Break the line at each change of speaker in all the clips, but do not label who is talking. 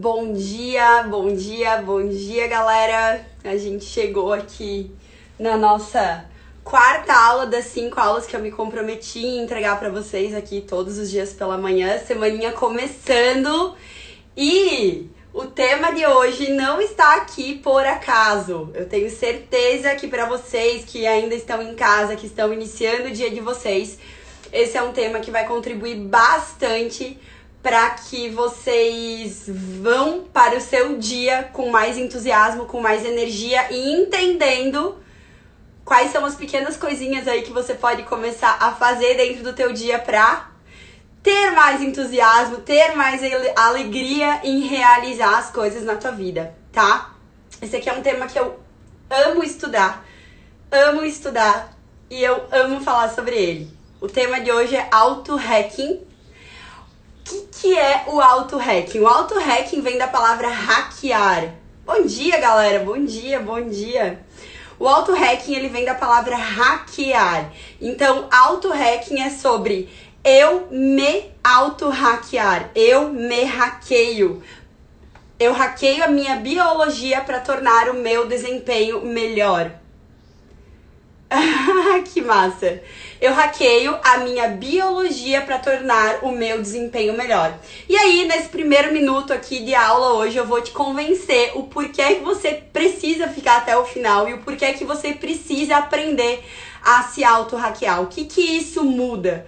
Bom dia, bom dia, bom dia, galera. A gente chegou aqui na nossa quarta aula das cinco aulas que eu me comprometi em entregar para vocês aqui todos os dias pela manhã, semaninha começando. E o tema de hoje não está aqui por acaso. Eu tenho certeza que para vocês que ainda estão em casa, que estão iniciando o dia de vocês, esse é um tema que vai contribuir bastante para que vocês vão para o seu dia com mais entusiasmo, com mais energia e entendendo quais são as pequenas coisinhas aí que você pode começar a fazer dentro do teu dia para ter mais entusiasmo, ter mais alegria em realizar as coisas na tua vida, tá? Esse aqui é um tema que eu amo estudar, amo estudar e eu amo falar sobre ele. O tema de hoje é auto-hacking. Que, que é o auto-hacking? O auto-hacking vem da palavra hackear. Bom dia, galera. Bom dia, bom dia. O auto-hacking ele vem da palavra hackear. Então, auto-hacking é sobre eu me auto-hackear. Eu me hackeio. Eu hackeio a minha biologia para tornar o meu desempenho melhor. que massa! Eu hackeio a minha biologia para tornar o meu desempenho melhor. E aí, nesse primeiro minuto aqui de aula hoje, eu vou te convencer o porquê que você precisa ficar até o final e o porquê que você precisa aprender a se auto-hackear. O que que isso muda?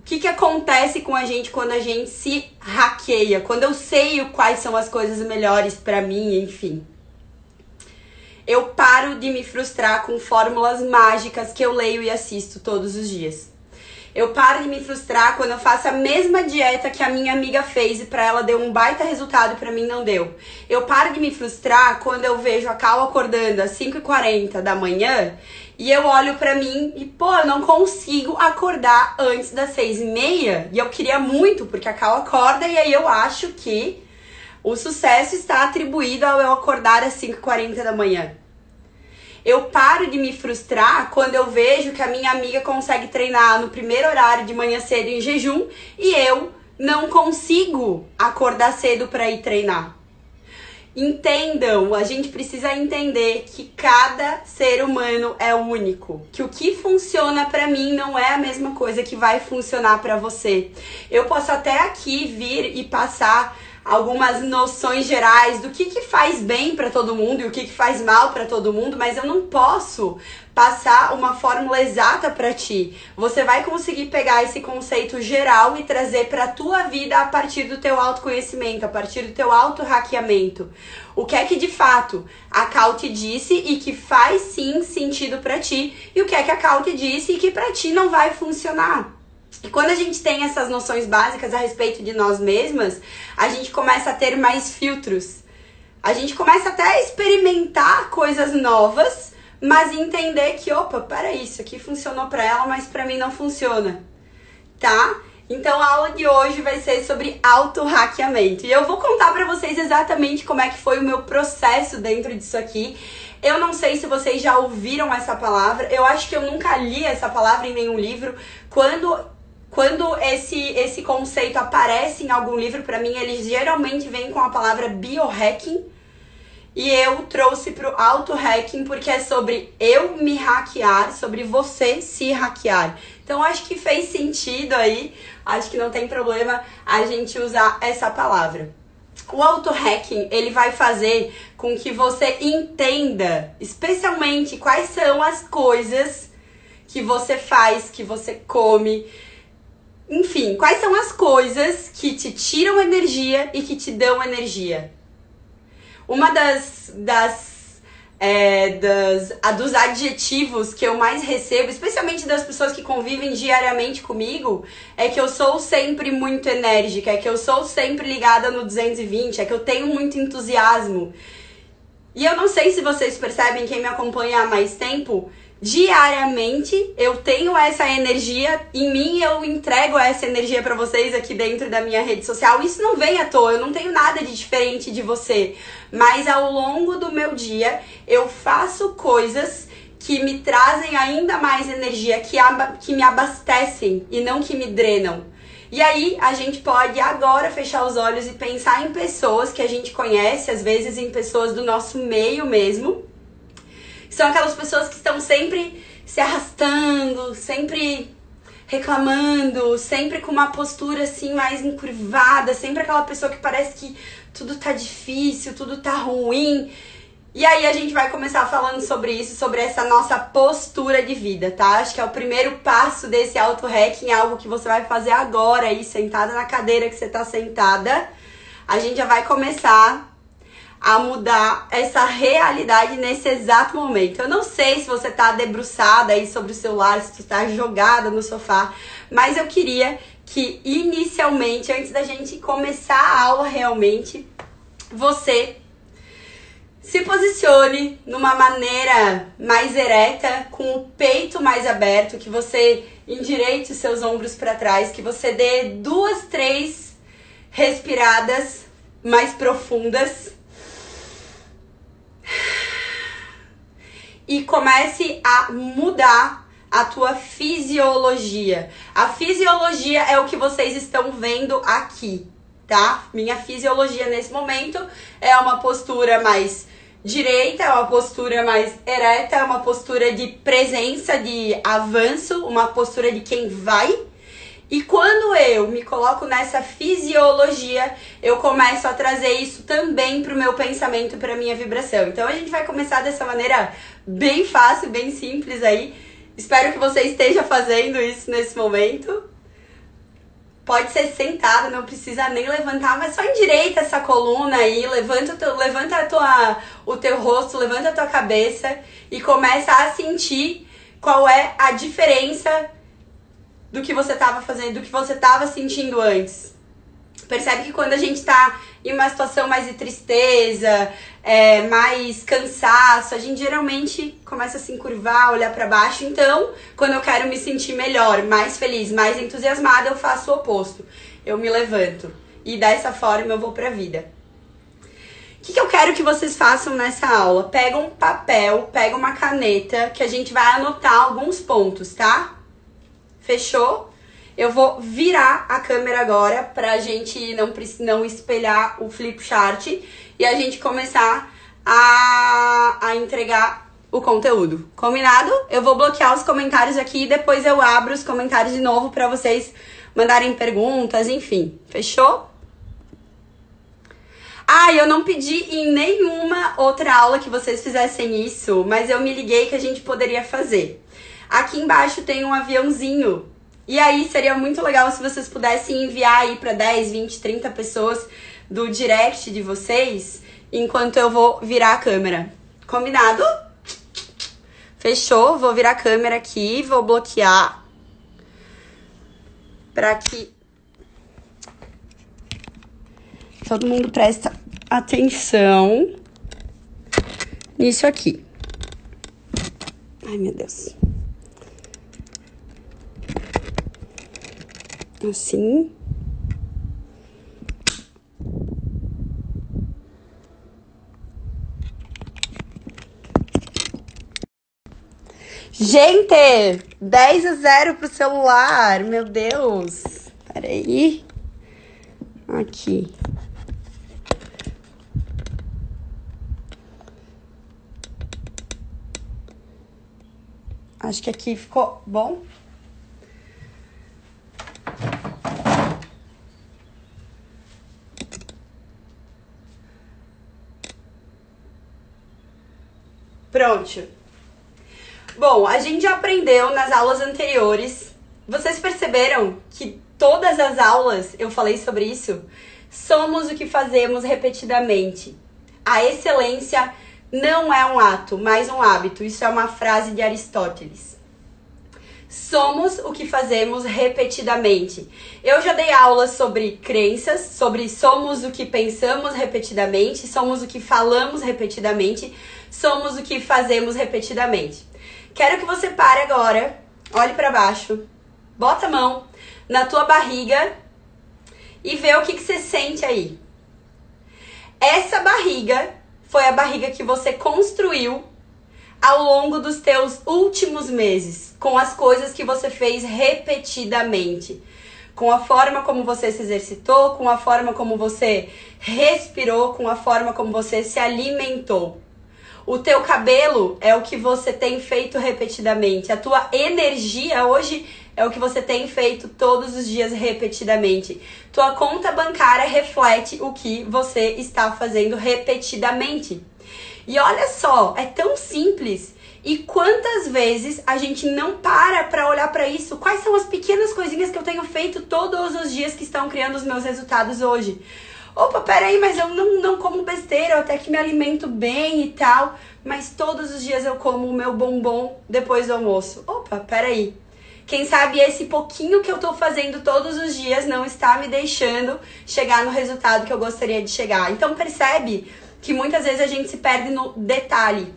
O que, que acontece com a gente quando a gente se hackeia? Quando eu sei quais são as coisas melhores para mim, enfim eu paro de me frustrar com fórmulas mágicas que eu leio e assisto todos os dias. Eu paro de me frustrar quando eu faço a mesma dieta que a minha amiga fez e para ela deu um baita resultado e para mim não deu. Eu paro de me frustrar quando eu vejo a Cal acordando às 5h40 da manhã e eu olho para mim e, pô, eu não consigo acordar antes das 6h30. E eu queria muito, porque a Cal acorda e aí eu acho que o sucesso está atribuído ao eu acordar às 5h40 da manhã. Eu paro de me frustrar quando eu vejo que a minha amiga consegue treinar no primeiro horário de manhã cedo em jejum e eu não consigo acordar cedo para ir treinar. Entendam, a gente precisa entender que cada ser humano é único, que o que funciona para mim não é a mesma coisa que vai funcionar para você. Eu posso até aqui vir e passar algumas noções gerais do que, que faz bem para todo mundo e o que, que faz mal para todo mundo, mas eu não posso passar uma fórmula exata para ti. Você vai conseguir pegar esse conceito geral e trazer para tua vida a partir do teu autoconhecimento, a partir do teu auto-hackeamento. O que é que de fato a Cal te disse e que faz sim sentido para ti e o que é que a Cal te disse e que para ti não vai funcionar. E quando a gente tem essas noções básicas a respeito de nós mesmas, a gente começa a ter mais filtros. A gente começa até a experimentar coisas novas, mas entender que, opa, peraí, isso aqui funcionou para ela, mas para mim não funciona. Tá? Então a aula de hoje vai ser sobre auto-hackeamento. E eu vou contar para vocês exatamente como é que foi o meu processo dentro disso aqui. Eu não sei se vocês já ouviram essa palavra. Eu acho que eu nunca li essa palavra em nenhum livro. Quando quando esse, esse conceito aparece em algum livro, para mim, ele geralmente vem com a palavra biohacking. E eu trouxe pro auto-hacking porque é sobre eu me hackear, sobre você se hackear. Então acho que fez sentido aí, acho que não tem problema a gente usar essa palavra. O auto-hacking, ele vai fazer com que você entenda, especialmente quais são as coisas que você faz, que você come, enfim, quais são as coisas que te tiram energia e que te dão energia? Uma das, das, é, das a, dos adjetivos que eu mais recebo, especialmente das pessoas que convivem diariamente comigo, é que eu sou sempre muito enérgica, é que eu sou sempre ligada no 220, é que eu tenho muito entusiasmo. E eu não sei se vocês percebem, quem me acompanha há mais tempo, diariamente eu tenho essa energia em mim, eu entrego essa energia para vocês aqui dentro da minha rede social. Isso não vem à toa, eu não tenho nada de diferente de você, mas ao longo do meu dia eu faço coisas que me trazem ainda mais energia, que, que me abastecem e não que me drenam. E aí a gente pode agora fechar os olhos e pensar em pessoas que a gente conhece, às vezes em pessoas do nosso meio mesmo. São aquelas pessoas que estão sempre se arrastando, sempre reclamando, sempre com uma postura assim mais encurvada, sempre aquela pessoa que parece que tudo tá difícil, tudo tá ruim. E aí a gente vai começar falando sobre isso, sobre essa nossa postura de vida, tá? Acho que é o primeiro passo desse auto-hacking, algo que você vai fazer agora aí, sentada na cadeira que você tá sentada. A gente já vai começar a mudar essa realidade nesse exato momento. Eu não sei se você tá debruçada aí sobre o celular, se você tá jogada no sofá, mas eu queria que inicialmente, antes da gente começar a aula realmente, você se posicione numa maneira mais ereta, com o peito mais aberto, que você endireite os seus ombros para trás, que você dê duas, três respiradas mais profundas. E comece a mudar a tua fisiologia. A fisiologia é o que vocês estão vendo aqui, tá? Minha fisiologia nesse momento é uma postura mais direita é uma postura mais ereta, é uma postura de presença, de avanço, uma postura de quem vai. E quando eu me coloco nessa fisiologia, eu começo a trazer isso também para o meu pensamento, para minha vibração. Então a gente vai começar dessa maneira bem fácil, bem simples aí. Espero que você esteja fazendo isso nesse momento. Pode ser sentado, não precisa nem levantar, mas só endireita essa coluna aí, levanta, teu, levanta a tua, o teu rosto, levanta a tua cabeça e começa a sentir qual é a diferença do que você estava fazendo, do que você estava sentindo antes. Percebe que quando a gente está em uma situação mais de tristeza, é, mais cansaço, a gente geralmente começa a se encurvar, olhar para baixo. Então, quando eu quero me sentir melhor, mais feliz, mais entusiasmada, eu faço o oposto. Eu me levanto. E dessa forma eu vou pra vida. O que, que eu quero que vocês façam nessa aula? Pega um papel, pega uma caneta, que a gente vai anotar alguns pontos, tá? Fechou? Eu vou virar a câmera agora pra gente não, não espelhar o flip chart e a gente começar a, a entregar o conteúdo. Combinado? Eu vou bloquear os comentários aqui e depois eu abro os comentários de novo para vocês mandarem perguntas, enfim. Fechou? Ah, eu não pedi em nenhuma outra aula que vocês fizessem isso, mas eu me liguei que a gente poderia fazer. Aqui embaixo tem um aviãozinho. E aí seria muito legal se vocês pudessem enviar aí para 10, 20, 30 pessoas do direct de vocês enquanto eu vou virar a câmera. Combinado? Fechou? Vou virar a câmera aqui, vou bloquear para que todo mundo presta atenção nisso aqui. Ai, meu Deus. Assim. Gente, 10 a 0 pro celular. Meu Deus. Peraí. Aqui. Acho que aqui ficou bom. Pronto. Bom, a gente já aprendeu nas aulas anteriores. Vocês perceberam que todas as aulas eu falei sobre isso? Somos o que fazemos repetidamente. A excelência não é um ato, mas um hábito. Isso é uma frase de Aristóteles. Somos o que fazemos repetidamente. Eu já dei aulas sobre crenças, sobre somos o que pensamos repetidamente, somos o que falamos repetidamente, somos o que fazemos repetidamente. Quero que você pare agora, olhe para baixo, bota a mão na tua barriga e vê o que, que você sente aí. Essa barriga foi a barriga que você construiu ao longo dos teus últimos meses, com as coisas que você fez repetidamente. com a forma como você se exercitou, com a forma como você respirou, com a forma como você se alimentou. O teu cabelo é o que você tem feito repetidamente. A tua energia hoje é o que você tem feito todos os dias repetidamente. Tua conta bancária reflete o que você está fazendo repetidamente. E olha só, é tão simples. E quantas vezes a gente não para para olhar para isso? Quais são as pequenas coisinhas que eu tenho feito todos os dias que estão criando os meus resultados hoje? Opa, peraí, mas eu não, não como besteira, eu até que me alimento bem e tal, mas todos os dias eu como o meu bombom depois do almoço. Opa, peraí. Quem sabe esse pouquinho que eu tô fazendo todos os dias não está me deixando chegar no resultado que eu gostaria de chegar. Então percebe que muitas vezes a gente se perde no detalhe.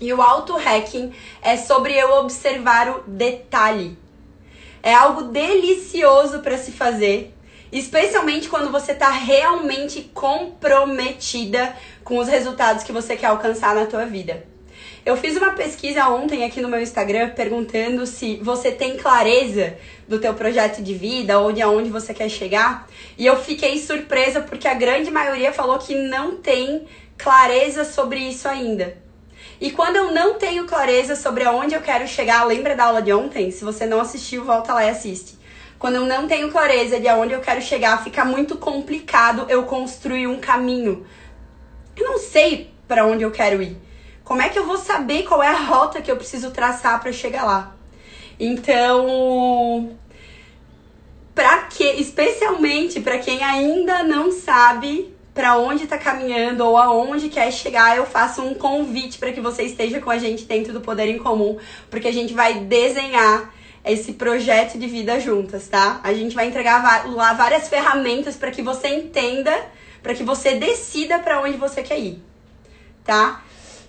E o auto-hacking é sobre eu observar o detalhe. É algo delicioso para se fazer, especialmente quando você está realmente comprometida com os resultados que você quer alcançar na tua vida. Eu fiz uma pesquisa ontem aqui no meu Instagram perguntando se você tem clareza do teu projeto de vida ou de aonde você quer chegar, e eu fiquei surpresa porque a grande maioria falou que não tem clareza sobre isso ainda. E quando eu não tenho clareza sobre aonde eu quero chegar, lembra da aula de ontem? Se você não assistiu, volta lá e assiste. Quando eu não tenho clareza de aonde eu quero chegar, fica muito complicado eu construir um caminho. Eu não sei para onde eu quero ir. Como é que eu vou saber qual é a rota que eu preciso traçar para chegar lá? Então, para que, especialmente para quem ainda não sabe para onde está caminhando ou aonde quer chegar, eu faço um convite para que você esteja com a gente dentro do Poder em Comum, porque a gente vai desenhar esse projeto de vida juntas, tá? A gente vai entregar lá várias ferramentas para que você entenda, para que você decida para onde você quer ir, tá?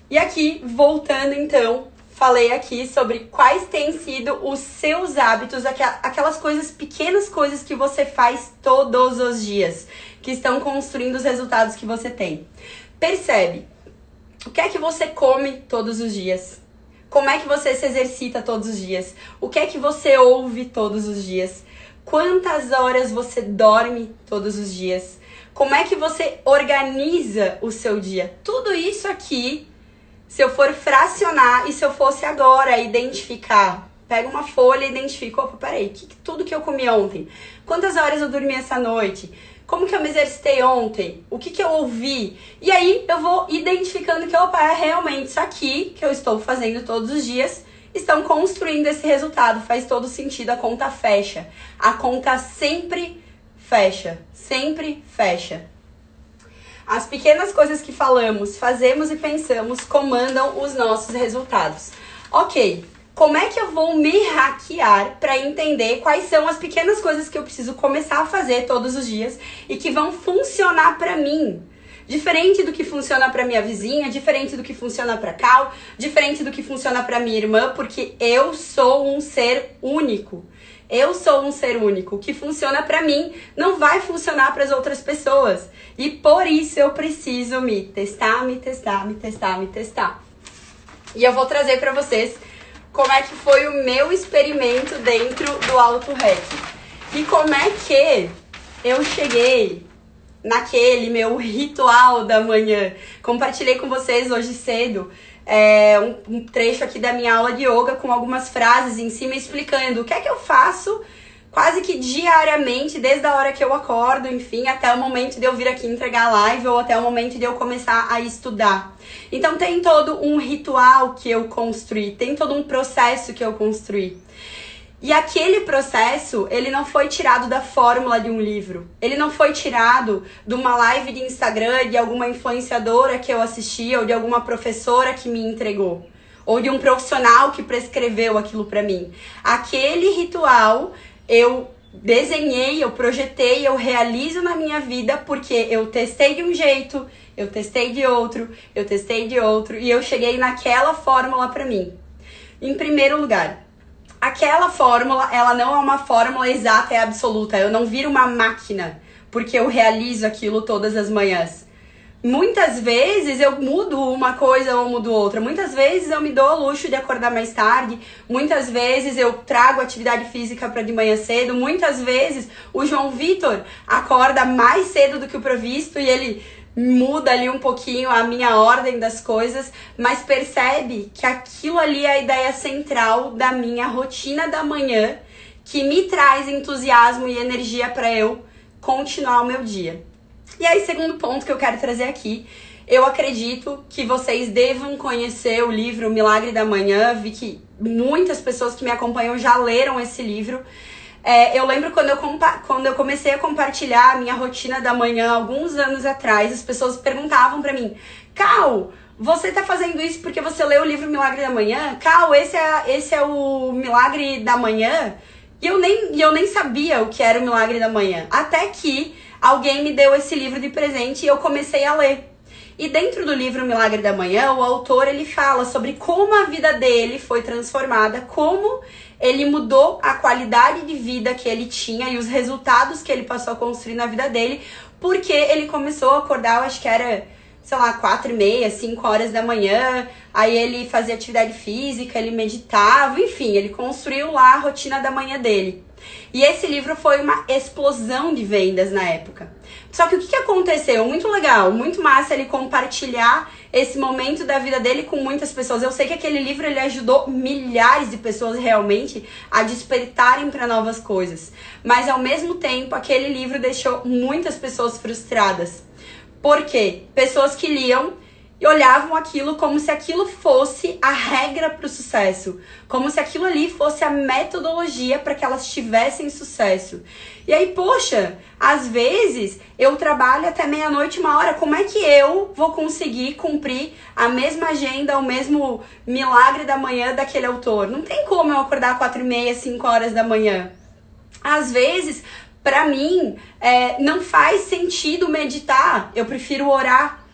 E aqui, voltando então, falei aqui sobre quais têm sido os seus hábitos, aquelas coisas, pequenas coisas que você faz todos os dias que estão construindo os resultados que você tem. Percebe o que é que você come todos os dias? Como é que você se exercita todos os dias? O que é que você ouve todos os dias? Quantas horas você dorme todos os dias? Como é que você organiza o seu dia? Tudo isso aqui, se eu for fracionar e se eu fosse agora identificar, pega uma folha e identifica, opa, peraí, que, tudo que eu comi ontem, quantas horas eu dormi essa noite, como que eu me exercitei ontem? O que que eu ouvi? E aí eu vou identificando que, opa, é realmente isso aqui que eu estou fazendo todos os dias estão construindo esse resultado. Faz todo sentido, a conta fecha. A conta sempre fecha, sempre fecha. As pequenas coisas que falamos, fazemos e pensamos comandam os nossos resultados. Ok, como é que eu vou me hackear para entender quais são as pequenas coisas que eu preciso começar a fazer todos os dias e que vão funcionar para mim? Diferente do que funciona para minha vizinha, diferente do que funciona para Cal, diferente do que funciona para minha irmã, porque eu sou um ser único. Eu sou um ser único. O que funciona para mim não vai funcionar para as outras pessoas. E por isso eu preciso me testar, me testar, me testar, me testar. E eu vou trazer para vocês como é que foi o meu experimento dentro do Auto Hack. E como é que eu cheguei naquele meu ritual da manhã. Compartilhei com vocês hoje cedo é, um, um, trecho aqui da minha aula de yoga com algumas frases em cima explicando o que é que eu faço quase que diariamente, desde a hora que eu acordo, enfim, até o momento de eu vir aqui entregar a live ou até o momento de eu começar a estudar. Então tem todo um ritual que eu construí, tem todo um processo que eu construí. E aquele processo, ele não foi tirado da fórmula de um livro. Ele não foi tirado de uma live de Instagram de alguma influenciadora que eu assistia ou de alguma professora que me entregou ou de um profissional que prescreveu aquilo para mim. Aquele ritual eu desenhei, eu projetei, eu realizo na minha vida porque eu testei de um jeito, eu testei de outro, eu testei de outro e eu cheguei naquela fórmula para mim. Em primeiro lugar, aquela fórmula, ela não é uma fórmula exata e absoluta. Eu não viro uma máquina porque eu realizo aquilo todas as manhãs. Muitas vezes eu mudo uma coisa ou mudo outra. Muitas vezes eu me dou o luxo de acordar mais tarde. Muitas vezes eu trago atividade física para de manhã cedo. Muitas vezes o João Vitor acorda mais cedo do que o previsto e ele muda ali um pouquinho a minha ordem das coisas, mas percebe que aquilo ali é a ideia central da minha rotina da manhã que me traz entusiasmo e energia para eu continuar o meu dia. E aí, segundo ponto que eu quero trazer aqui, eu acredito que vocês devam conhecer o livro Milagre da Manhã. Vi que muitas pessoas que me acompanham já leram esse livro. É, eu lembro quando eu, quando eu comecei a compartilhar a minha rotina da manhã alguns anos atrás, as pessoas perguntavam para mim, Cal, você tá fazendo isso porque você leu o livro Milagre da Manhã? Cal, esse é, esse é o Milagre da Manhã? E eu nem, eu nem sabia o que era o Milagre da Manhã. Até que alguém me deu esse livro de presente e eu comecei a ler. E dentro do livro Milagre da Manhã, o autor ele fala sobre como a vida dele foi transformada, como ele mudou a qualidade de vida que ele tinha e os resultados que ele passou a construir na vida dele, porque ele começou a acordar, eu acho que era, sei lá, quatro e meia, cinco horas da manhã, aí ele fazia atividade física, ele meditava, enfim, ele construiu lá a rotina da manhã dele. E esse livro foi uma explosão de vendas na época. Só que o que, aconteceu? Muito legal, muito massa ele compartilhar esse momento da vida dele com muitas pessoas. Eu sei que aquele livro ele ajudou milhares de pessoas realmente a despertarem para novas coisas. Mas ao mesmo tempo, aquele livro deixou muitas pessoas frustradas. Por quê? Pessoas que liam e olhavam aquilo como se aquilo fosse a regra para o sucesso, como se aquilo ali fosse a metodologia para que elas tivessem sucesso. E aí, poxa, às vezes eu trabalho até meia-noite, uma hora, como é que eu vou conseguir cumprir a mesma agenda, o mesmo milagre da manhã daquele autor? Não tem como eu acordar quatro e meia, cinco horas da manhã. Às vezes, para mim, é, não faz sentido meditar, eu prefiro orar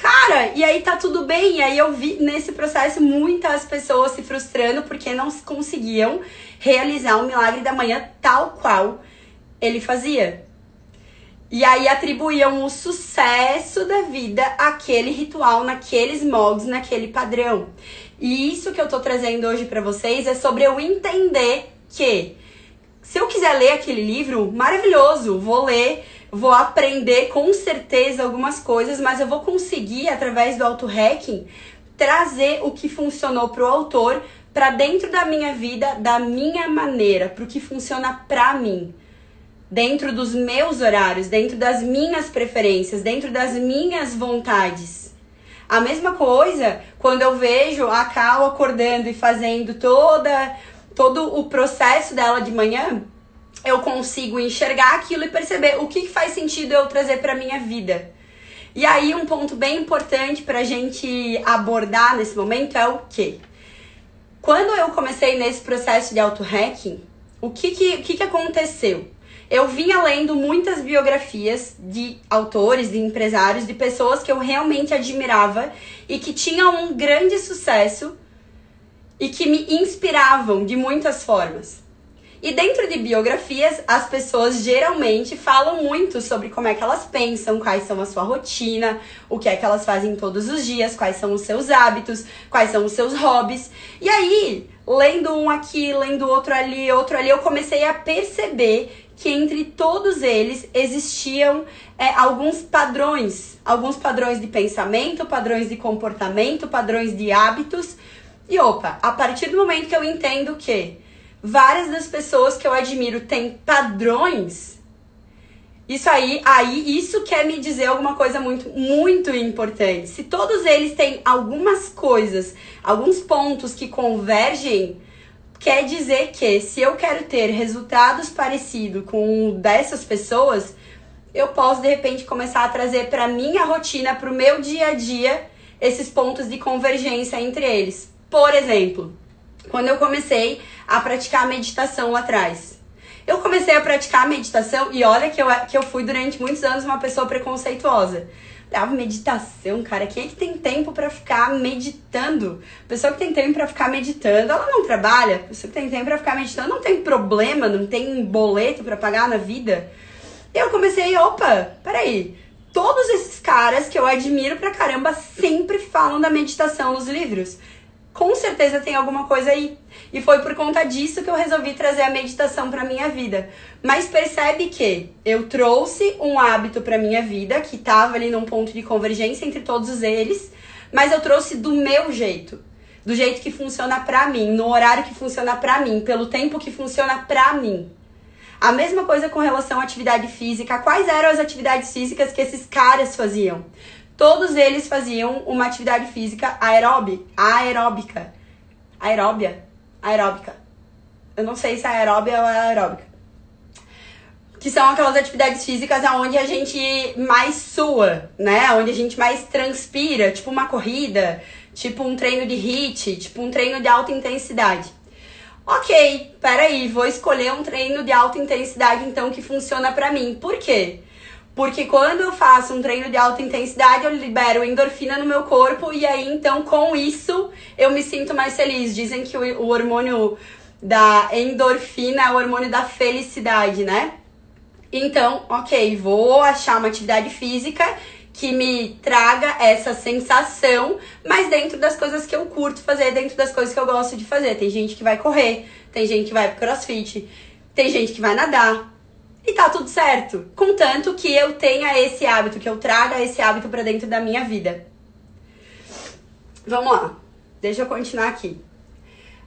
Cara, e aí tá tudo bem. E aí eu vi nesse processo muitas pessoas se frustrando porque não conseguiam realizar o milagre da manhã tal qual ele fazia. E aí atribuíam o sucesso da vida àquele ritual, naqueles moldes, naquele padrão. E isso que eu tô trazendo hoje para vocês é sobre eu entender que se eu quiser ler aquele livro, maravilhoso, vou ler vou aprender com certeza algumas coisas, mas eu vou conseguir, através do auto-hacking, trazer o que funcionou para o autor para dentro da minha vida, da minha maneira, para o que funciona para mim. Dentro dos meus horários, dentro das minhas preferências, dentro das minhas vontades. A mesma coisa quando eu vejo a Cal acordando e fazendo toda todo o processo dela de manhã, eu consigo enxergar aquilo e perceber o que faz sentido eu trazer para minha vida. E aí um ponto bem importante para a gente abordar nesse momento é o que? Quando eu comecei nesse processo de auto-hacking, o que que, o que que aconteceu? Eu vinha lendo muitas biografias de autores, de empresários, de pessoas que eu realmente admirava e que tinham um grande sucesso e que me inspiravam de muitas formas. E dentro de biografias, as pessoas geralmente falam muito sobre como é que elas pensam, quais são a sua rotina, o que é que elas fazem todos os dias, quais são os seus hábitos, quais são os seus hobbies. E aí, lendo um aqui, lendo outro ali, outro ali, eu comecei a perceber que entre todos eles existiam é, alguns padrões, alguns padrões de pensamento, padrões de comportamento, padrões de hábitos. E opa, a partir do momento que eu entendo que várias das pessoas que eu admiro têm padrões, isso aí, aí isso quer me dizer alguma coisa muito, muito importante. Se todos eles têm algumas coisas, alguns pontos que convergem, quer dizer que se eu quero ter resultados parecidos com dessas pessoas, eu posso de repente começar a trazer para minha rotina, para o meu dia a dia, esses pontos de convergência entre eles. Por exemplo, quando eu comecei a praticar meditação lá atrás. Eu comecei a praticar meditação e olha que eu, que eu fui durante muitos anos uma pessoa preconceituosa. Dava meditação, cara. Quem é que tem tempo para ficar meditando? Pessoa que tem tempo para ficar meditando, ela não trabalha. Pessoa que tem tempo para ficar meditando não tem problema, não tem boleto para pagar na vida. Eu comecei, opa, peraí. todos esses caras que eu admiro pra caramba sempre falam da meditação nos livros. Com certeza tem alguma coisa aí. E foi por conta disso que eu resolvi trazer a meditação para minha vida. Mas percebe que eu trouxe um hábito para minha vida que estava ali num ponto de convergência entre todos eles, mas eu trouxe do meu jeito, do jeito que funciona para mim, no horário que funciona para mim, pelo tempo que funciona para mim. A mesma coisa com relação à atividade física. Quais eram as atividades físicas que esses caras faziam? Todos eles faziam uma atividade física aeróbica, aeróbica, aeróbia, aeróbica. Eu não sei se é aeróbia ou é aeróbica. Que são aquelas atividades físicas onde a gente mais sua, né? Onde a gente mais transpira, tipo uma corrida, tipo um treino de HIIT, tipo um treino de alta intensidade. Ok, peraí, vou escolher um treino de alta intensidade então que funciona para mim. Por quê? Porque quando eu faço um treino de alta intensidade, eu libero endorfina no meu corpo e aí então com isso eu me sinto mais feliz. Dizem que o, hormônio da endorfina é o hormônio da felicidade, né? Então, ok, vou achar uma atividade física que me traga essa sensação, mas dentro das coisas que eu curto fazer, dentro das coisas que eu gosto de fazer. Tem gente que vai correr, tem gente que vai pro crossfit, tem gente que vai nadar, e tá tudo certo. Contanto que eu tenha esse hábito, que eu traga esse hábito para dentro da minha vida. Vamos lá. Deixa eu continuar aqui.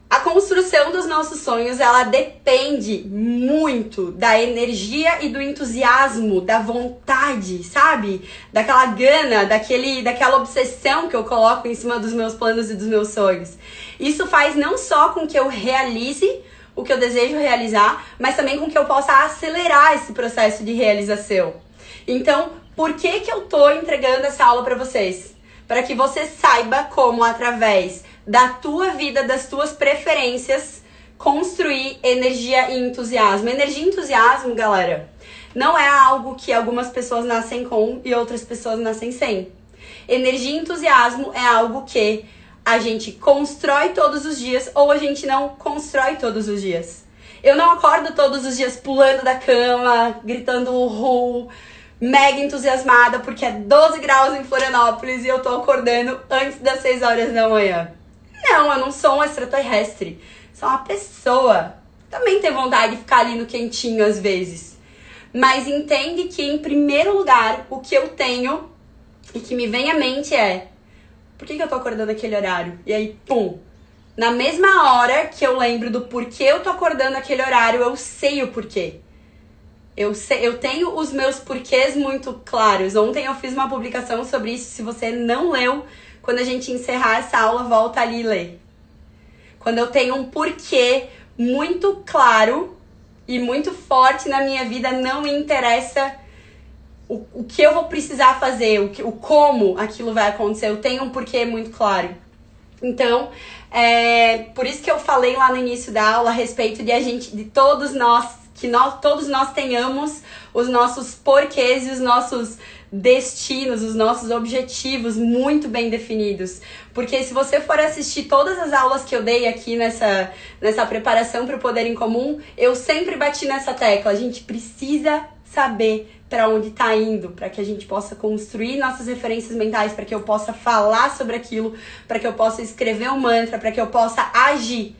A construção dos nossos sonhos, ela depende muito da energia e do entusiasmo, da vontade, sabe? Daquela gana, daquele, daquela obsessão que eu coloco em cima dos meus planos e dos meus sonhos. Isso faz não só com que eu realize o que eu desejo realizar, mas também com que eu possa acelerar esse processo de realização. Então, por que que eu tô entregando essa aula para vocês? Para que você saiba como através da tua vida, das tuas preferências, construir energia e entusiasmo. Energia e entusiasmo, galera, não é algo que algumas pessoas nascem com e outras pessoas nascem sem. Energia e entusiasmo é algo que a gente constrói todos os dias ou a gente não constrói todos os dias. Eu não acordo todos os dias pulando da cama, gritando uhul, mega entusiasmada porque é 12 graus em Florianópolis e eu tô acordando antes das 6 horas da manhã. Não, eu não sou um extraterrestre. Sou uma pessoa. Também tem vontade de ficar ali no quentinho às vezes. Mas entende que, em primeiro lugar, o que eu tenho e que me vem à mente é por que, que eu tô acordando aquele horário? E aí, pum. Na mesma hora que eu lembro do porquê eu tô acordando aquele horário, eu sei o porquê. Eu, sei, eu tenho os meus porquês muito claros. Ontem eu fiz uma publicação sobre isso. Se você não leu, quando a gente encerrar essa aula, volta ali e lê. Quando eu tenho um porquê muito claro e muito forte na minha vida, não interessa o, o que eu vou precisar fazer, o, que, o como aquilo vai acontecer. Eu tenho um porquê muito claro. Então, é por isso que eu falei lá no início da aula a respeito de a gente, de todos nós, que nós, todos nós tenhamos os nossos porquês e os nossos destinos, os nossos objetivos muito bem definidos. Porque se você for assistir todas as aulas que eu dei aqui nessa, nessa preparação para o Poder em Comum, eu sempre bati nessa tecla. A gente precisa saber para onde está indo, para que a gente possa construir nossas referências mentais, para que eu possa falar sobre aquilo, para que eu possa escrever um mantra, para que eu possa agir,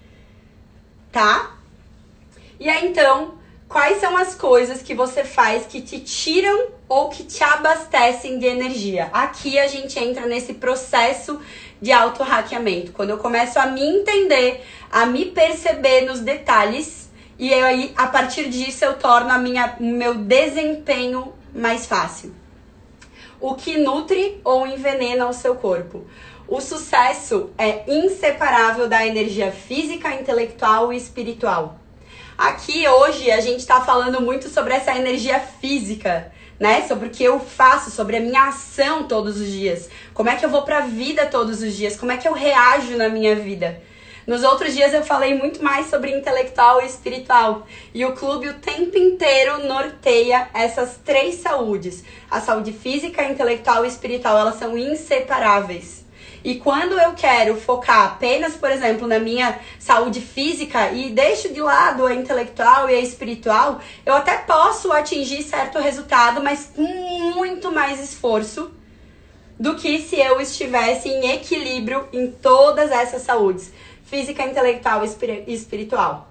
tá? E aí então, quais são as coisas que você faz que te tiram ou que te abastecem de energia? Aqui a gente entra nesse processo de auto-hackeamento, quando eu começo a me entender, a me perceber nos detalhes e aí, a partir disso, eu torno a minha, meu desempenho mais fácil. O que nutre ou envenena o seu corpo? O sucesso é inseparável da energia física, intelectual e espiritual. Aqui hoje a gente está falando muito sobre essa energia física, né? Sobre o que eu faço, sobre a minha ação todos os dias. Como é que eu vou para a vida todos os dias? Como é que eu reajo na minha vida? Nos outros dias eu falei muito mais sobre intelectual e espiritual. E o clube o tempo inteiro norteia essas três saúdes. A saúde física, intelectual e espiritual, elas são inseparáveis. E quando eu quero focar apenas, por exemplo, na minha saúde física e deixo de lado a intelectual e a espiritual, eu até posso atingir certo resultado, mas com muito mais esforço do que se eu estivesse em equilíbrio em todas essas saúdes, física, intelectual e espiritual.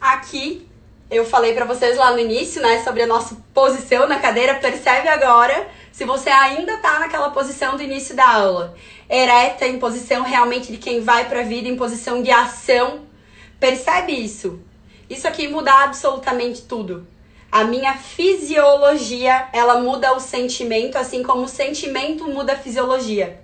Aqui eu falei para vocês lá no início, né, sobre a nossa posição na cadeira, percebe agora se você ainda tá naquela posição do início da aula, ereta, em posição realmente de quem vai para a vida, em posição de ação. Percebe isso? Isso aqui muda absolutamente tudo. A minha fisiologia, ela muda o sentimento, assim como o sentimento muda a fisiologia.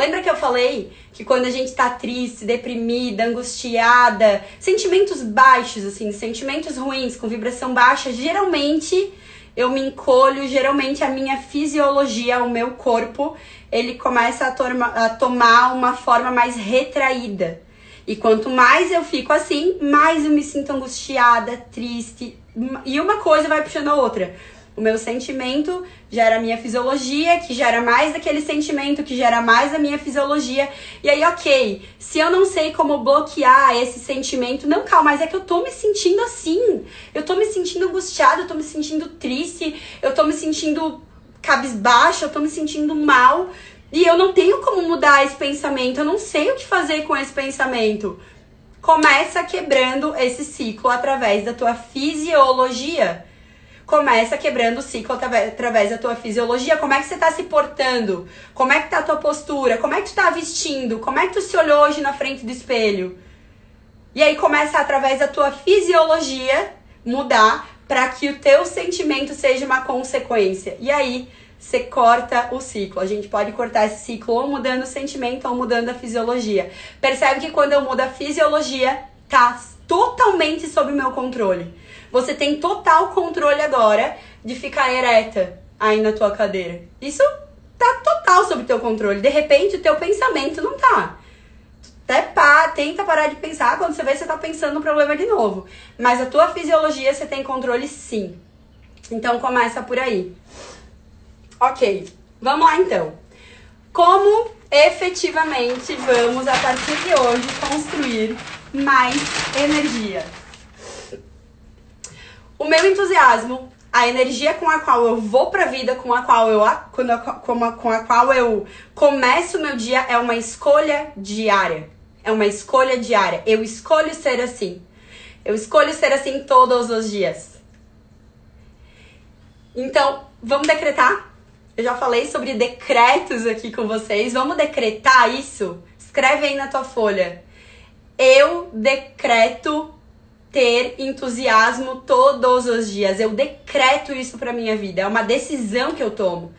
Lembra que eu falei que quando a gente tá triste, deprimida, angustiada, sentimentos baixos, assim, sentimentos ruins, com vibração baixa, geralmente eu me encolho, geralmente a minha fisiologia, o meu corpo, ele começa a, torma, a tomar uma forma mais retraída. E quanto mais eu fico assim, mais eu me sinto angustiada, triste. E uma coisa vai puxando a outra. O meu sentimento gera a minha fisiologia, que gera mais daquele sentimento, que gera mais a minha fisiologia. E aí, ok, se eu não sei como bloquear esse sentimento, não, calma, mas é que eu tô me sentindo assim. Eu tô me sentindo angustiada, eu tô me sentindo triste, eu tô me sentindo cabisbaixa, eu tô me sentindo mal. E eu não tenho como mudar esse pensamento, eu não sei o que fazer com esse pensamento. Começa quebrando esse ciclo através da tua fisiologia começa quebrando o ciclo através da tua fisiologia. Como é que você tá se portando? Como é que tá a tua postura? Como é que tu tá vestindo? Como é que tu se olhou hoje na frente do espelho? E aí começa através da tua fisiologia mudar para que o teu sentimento seja uma consequência. E aí você corta o ciclo. A gente pode cortar esse ciclo ou mudando o sentimento ou mudando a fisiologia. Percebe que quando eu mudo a fisiologia, tá totalmente sob o meu controle. Você tem total controle agora de ficar ereta aí na tua cadeira. Isso tá total sob teu controle. De repente, o teu pensamento não tá. Até pá, tenta parar de pensar, quando você vê, você tá pensando no problema de novo. Mas a tua fisiologia você tem controle sim. Então começa por aí. Ok, vamos lá então. Como efetivamente vamos, a partir de hoje, construir mais energia? O meu entusiasmo, a energia com a qual eu vou pra vida, com a qual eu, a, com a, com a qual eu começo o meu dia, é uma escolha diária. É uma escolha diária. Eu escolho ser assim. Eu escolho ser assim todos os dias. Então, vamos decretar? Eu já falei sobre decretos aqui com vocês. Vamos decretar isso? Escreve aí na tua folha. Eu decreto ter entusiasmo todos os dias. Eu decreto isso para minha vida. É uma decisão que eu tomo.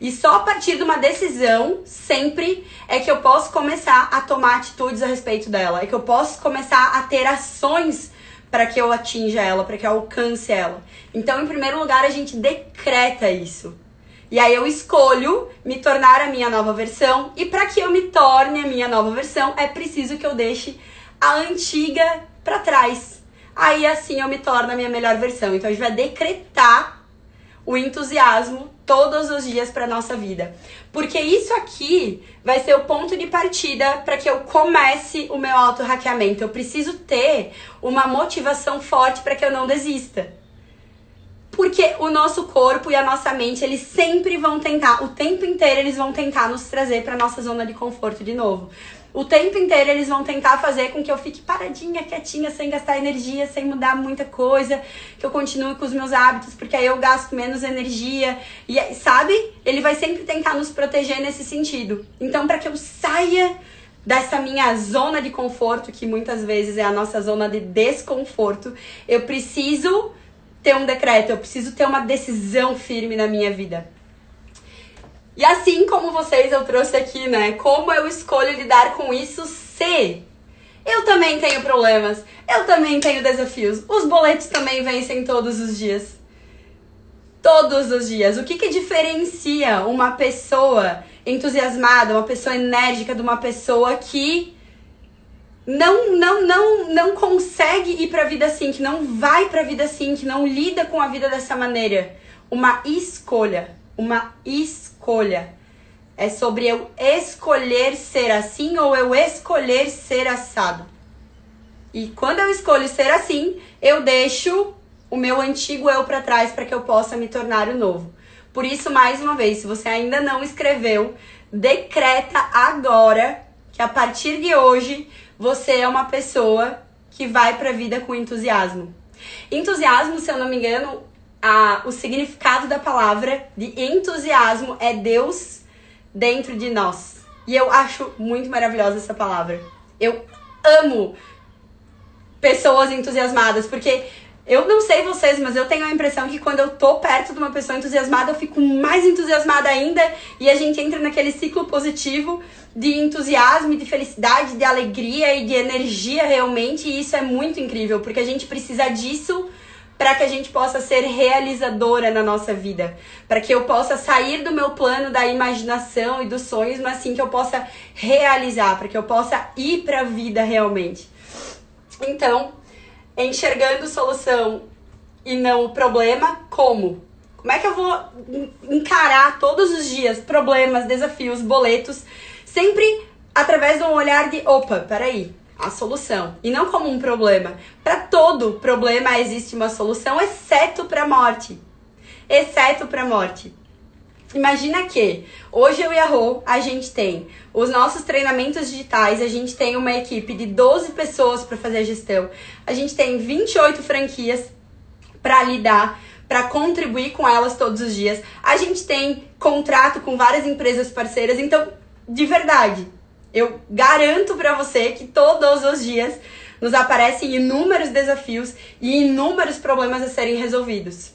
E só a partir de uma decisão, sempre, é que eu posso começar a tomar atitudes a respeito dela. É que eu posso começar a ter ações para que eu atinja ela, para que eu alcance ela. Então, em primeiro lugar, a gente decreta isso. E aí eu escolho me tornar a minha nova versão. E para que eu me torne a minha nova versão, é preciso que eu deixe a antiga para trás aí assim eu me torno a minha melhor versão. Então a gente vai decretar o entusiasmo todos os dias para nossa vida. Porque isso aqui vai ser o ponto de partida para que eu comece o meu auto-hackeamento. Eu preciso ter uma motivação forte para que eu não desista. Porque o nosso corpo e a nossa mente, eles sempre vão tentar, o tempo inteiro eles vão tentar nos trazer para nossa zona de conforto de novo o tempo inteiro eles vão tentar fazer com que eu fique paradinha, quietinha, sem gastar energia, sem mudar muita coisa, que eu continue com os meus hábitos, porque aí eu gasto menos energia. E sabe? Ele vai sempre tentar nos proteger nesse sentido. Então, para que eu saia dessa minha zona de conforto, que muitas vezes é a nossa zona de desconforto, eu preciso ter um decreto, eu preciso ter uma decisão firme na minha vida. E assim como vocês, eu trouxe aqui, né? Como eu escolho lidar com isso se eu também tenho problemas, eu também tenho desafios. Os boletos também vencem todos os dias. Todos os dias. O que, que diferencia uma pessoa entusiasmada, uma pessoa enérgica de uma pessoa que não não não não consegue ir para a vida assim, que não vai para a vida assim, que não lida com a vida dessa maneira? Uma escolha, uma escolha. É sobre eu escolher ser assim ou eu escolher ser assado. E quando eu escolho ser assim, eu deixo o meu antigo eu para trás para que eu possa me tornar o novo. Por isso, mais uma vez, se você ainda não escreveu, decreta agora que a partir de hoje você é uma pessoa que vai para a vida com entusiasmo. Entusiasmo, se eu não me engano, a, o significado da palavra de entusiasmo é Deus dentro de nós. E eu acho muito maravilhosa essa palavra. Eu amo pessoas entusiasmadas, porque eu não sei vocês, mas eu tenho a impressão que quando eu tô perto de uma pessoa entusiasmada, eu fico mais entusiasmada ainda e a gente entra naquele ciclo positivo de entusiasmo, de felicidade, de alegria e de energia realmente, e isso é muito incrível, porque a gente precisa disso para que a gente possa ser realizadora na nossa vida, para que eu possa sair do meu plano da imaginação e dos sonhos, mas sim que eu possa realizar, para que eu possa ir para a vida realmente. Então, enxergando solução e não o problema, como? Como é que eu vou encarar todos os dias problemas, desafios, boletos, sempre através de um olhar de opa, peraí, a solução e não como um problema. Para todo problema existe uma solução, exceto para a morte. Exceto para a morte. Imagina que hoje eu e a Rô, a gente tem os nossos treinamentos digitais, a gente tem uma equipe de 12 pessoas para fazer a gestão, a gente tem 28 franquias para lidar, para contribuir com elas todos os dias. A gente tem contrato com várias empresas parceiras, então, de verdade, eu garanto para você que todos os dias nos aparecem inúmeros desafios e inúmeros problemas a serem resolvidos.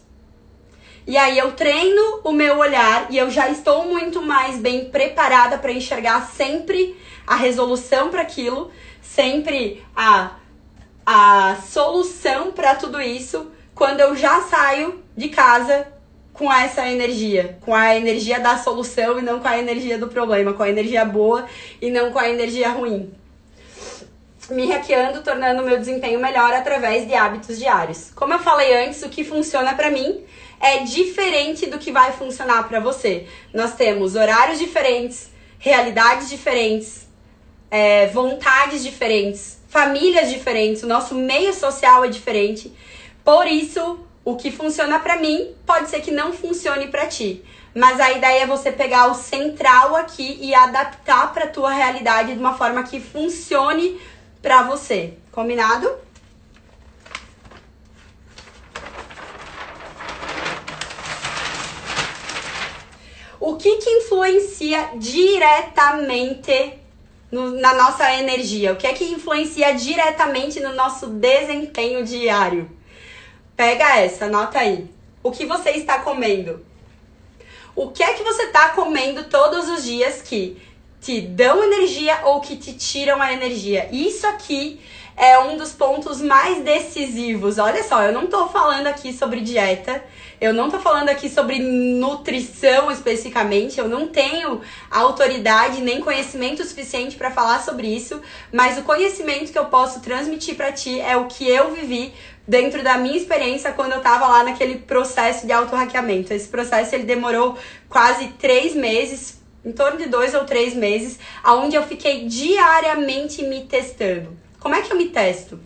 E aí eu treino o meu olhar e eu já estou muito mais bem preparada para enxergar sempre a resolução para aquilo, sempre a, a solução para tudo isso, quando eu já saio de casa com essa energia, com a energia da solução e não com a energia do problema, com a energia boa e não com a energia ruim. Me hackeando, tornando meu desempenho melhor através de hábitos diários. Como eu falei antes, o que funciona para mim é diferente do que vai funcionar para você. Nós temos horários diferentes, realidades diferentes, é, vontades diferentes, famílias diferentes, o nosso meio social é diferente. Por isso, o que funciona para mim pode ser que não funcione para ti. Mas a ideia é você pegar o central aqui e adaptar para tua realidade de uma forma que funcione para você. Combinado? O que que influencia diretamente no, na nossa energia? O que é que influencia diretamente no nosso desempenho diário? Pega essa, anota aí. O que você está comendo? O que é que você está comendo todos os dias que te dão energia ou que te tiram a energia? Isso aqui é um dos pontos mais decisivos. Olha só, eu não tô falando aqui sobre dieta, eu não tô falando aqui sobre nutrição especificamente, eu não tenho autoridade nem conhecimento suficiente para falar sobre isso, mas o conhecimento que eu posso transmitir para ti é o que eu vivi dentro da minha experiência quando eu tava lá naquele processo de auto-hackeamento. Esse processo ele demorou quase três meses, em torno de dois ou três meses, aonde eu fiquei diariamente me testando. Como é que eu me testo?